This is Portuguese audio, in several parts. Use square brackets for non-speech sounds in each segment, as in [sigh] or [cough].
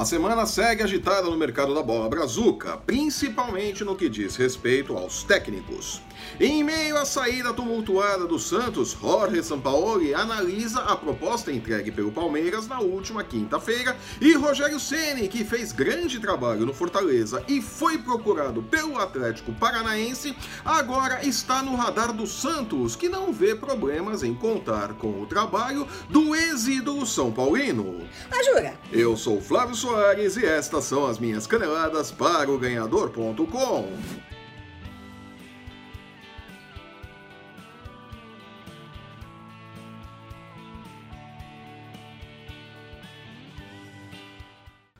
A semana segue agitada no mercado da bola brazuca, principalmente no que diz respeito aos técnicos. Em meio à saída tumultuada do Santos, Jorge Sampaoli analisa a proposta entregue pelo Palmeiras na última quinta-feira e Rogério Ceni, que fez grande trabalho no Fortaleza e foi procurado pelo Atlético Paranaense, agora está no radar do Santos, que não vê problemas em contar com o trabalho do ex-ídolo São Paulino. Ah, jura? Eu sou Flávio Soares e estas são as minhas caneladas para o ganhador.com.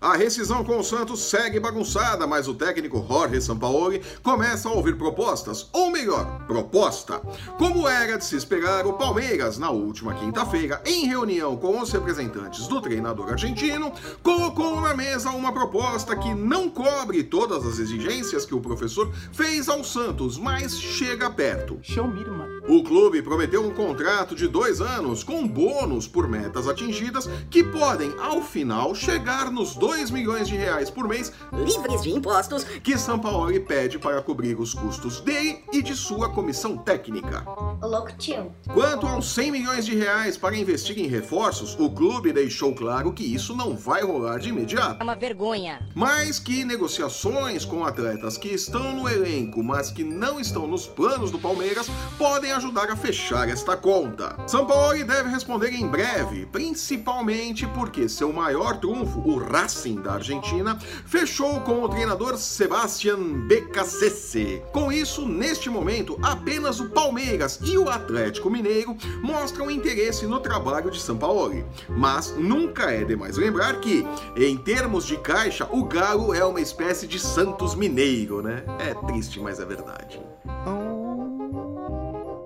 A rescisão com o Santos segue bagunçada, mas o técnico Jorge Sampaoli começa a ouvir propostas, ou melhor, proposta. Como era de se esperar, o Palmeiras, na última quinta-feira, em reunião com os representantes do treinador argentino, colocou na mesa uma proposta que não cobre todas as exigências que o professor fez ao Santos, mas chega perto. Show me, mano. O clube prometeu um contrato de dois anos com bônus por metas atingidas que podem, ao final, chegar nos 2 milhões de reais por mês Livres de impostos. que Sampaoli pede para cobrir os custos dele e de sua comissão técnica. O louco tio. Quanto aos 100 milhões de reais para investir em reforços, o clube deixou claro que isso não vai rolar de imediato. É uma vergonha. Mas que negociações com atletas que estão no elenco, mas que não estão nos planos do Palmeiras, podem ajudar a fechar esta conta. Sampaoli deve responder em breve, principalmente porque seu maior trunfo, o Racing da Argentina, fechou com o treinador Sebastian Beccacece. Com isso, neste momento, apenas o Palmeiras e o Atlético Mineiro mostram interesse no trabalho de Sampaoli. Mas nunca é demais lembrar que, em termos de caixa, o Galo é uma espécie de Santos Mineiro, né? É triste, mas é verdade.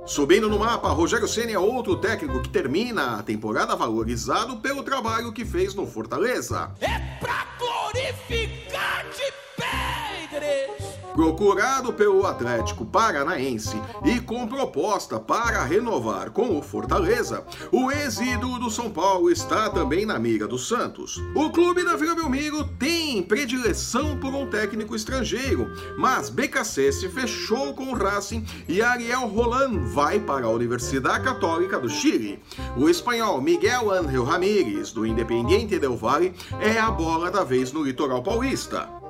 Subindo no mapa, Rogério Ceni é outro técnico que termina a temporada valorizado pelo trabalho que fez no Fortaleza. É pra glorificar de Pedres! Procurado pelo Atlético Paranaense e com proposta para renovar com o Fortaleza, o ex-ídolo do São Paulo está também na mira do Santos. O clube da Vila Belmiro tem predileção por um técnico estrangeiro, mas BKC fechou com o Racing e Ariel Roland vai para a Universidade Católica do Chile. O espanhol Miguel Ángel Ramírez, do Independiente del Valle, é a bola da vez no litoral paulista.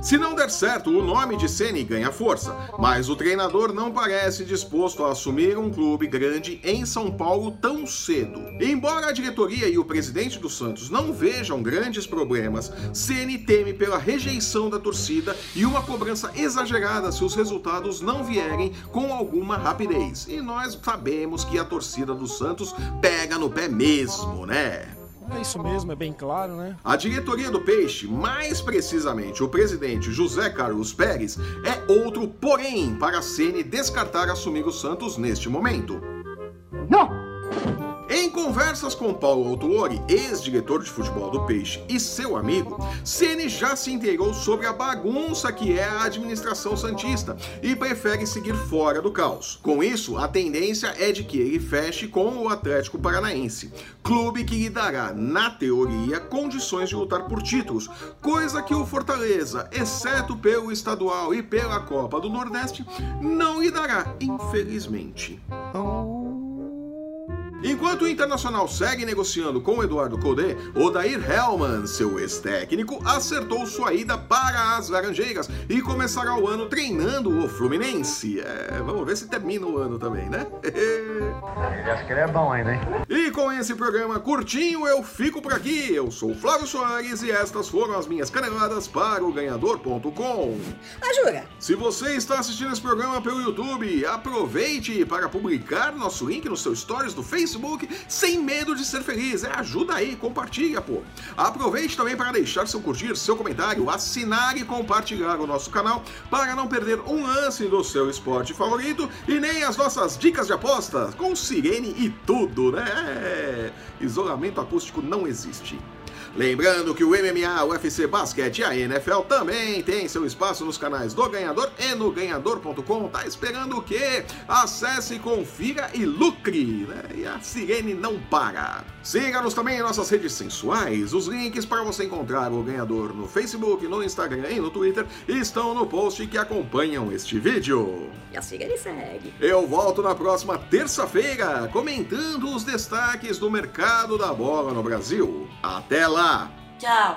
Se não der certo, o nome de Ceni ganha força, mas o treinador não parece disposto a assumir um clube grande em São Paulo tão cedo. Embora a diretoria e o presidente do Santos não vejam grandes problemas, Ceni teme pela rejeição da torcida e uma cobrança exagerada se os resultados não vierem com alguma rapidez. E nós sabemos que a torcida do Santos pega no pé mesmo, né? É isso mesmo, é bem claro, né? A diretoria do Peixe, mais precisamente o presidente José Carlos Pérez, é outro porém para a Ceni descartar assumir o Santos neste momento. Em conversas com Paulo Autuori, ex-diretor de futebol do Peixe e seu amigo, Ceni já se inteirou sobre a bagunça que é a administração santista e prefere seguir fora do caos. Com isso, a tendência é de que ele feche com o Atlético Paranaense, clube que lhe dará, na teoria, condições de lutar por títulos, coisa que o Fortaleza, exceto pelo estadual e pela Copa do Nordeste, não lhe dará, infelizmente. Enquanto o Internacional segue negociando com Eduardo Codé, Odair Hellman, seu ex-técnico, acertou sua ida para as Laranjeiras e começará o ano treinando o Fluminense. É, vamos ver se termina o ano também, né? [laughs] Ele acha que ele é bom ainda, hein? E com esse programa curtinho eu fico por aqui. Eu sou o Flávio Soares e estas foram as minhas caneladas para o ganhador.com. Ah, jura? Se você está assistindo esse programa pelo YouTube, aproveite para publicar nosso link no seu stories do Facebook sem medo de ser feliz. É, ajuda aí, compartilha, pô. Aproveite também para deixar seu curtir, seu comentário, assinar e compartilhar o nosso canal para não perder um lance do seu esporte favorito e nem as nossas dicas de apostas com sirene e tudo, né? É, Isolamento acústico não existe. Lembrando que o MMA, o UFC Basquete e a NFL também tem seu espaço nos canais do Ganhador e no ganhador.com. Tá esperando o quê? Acesse, confira e lucre, né? E a sirene não para. Siga-nos também em nossas redes sensuais. Os links para você encontrar o ganhador no Facebook, no Instagram e no Twitter estão no post que acompanham este vídeo. E a sirene segue. Eu volto na próxima terça-feira comentando os destaques do mercado da bola no Brasil. Até lá! 叫。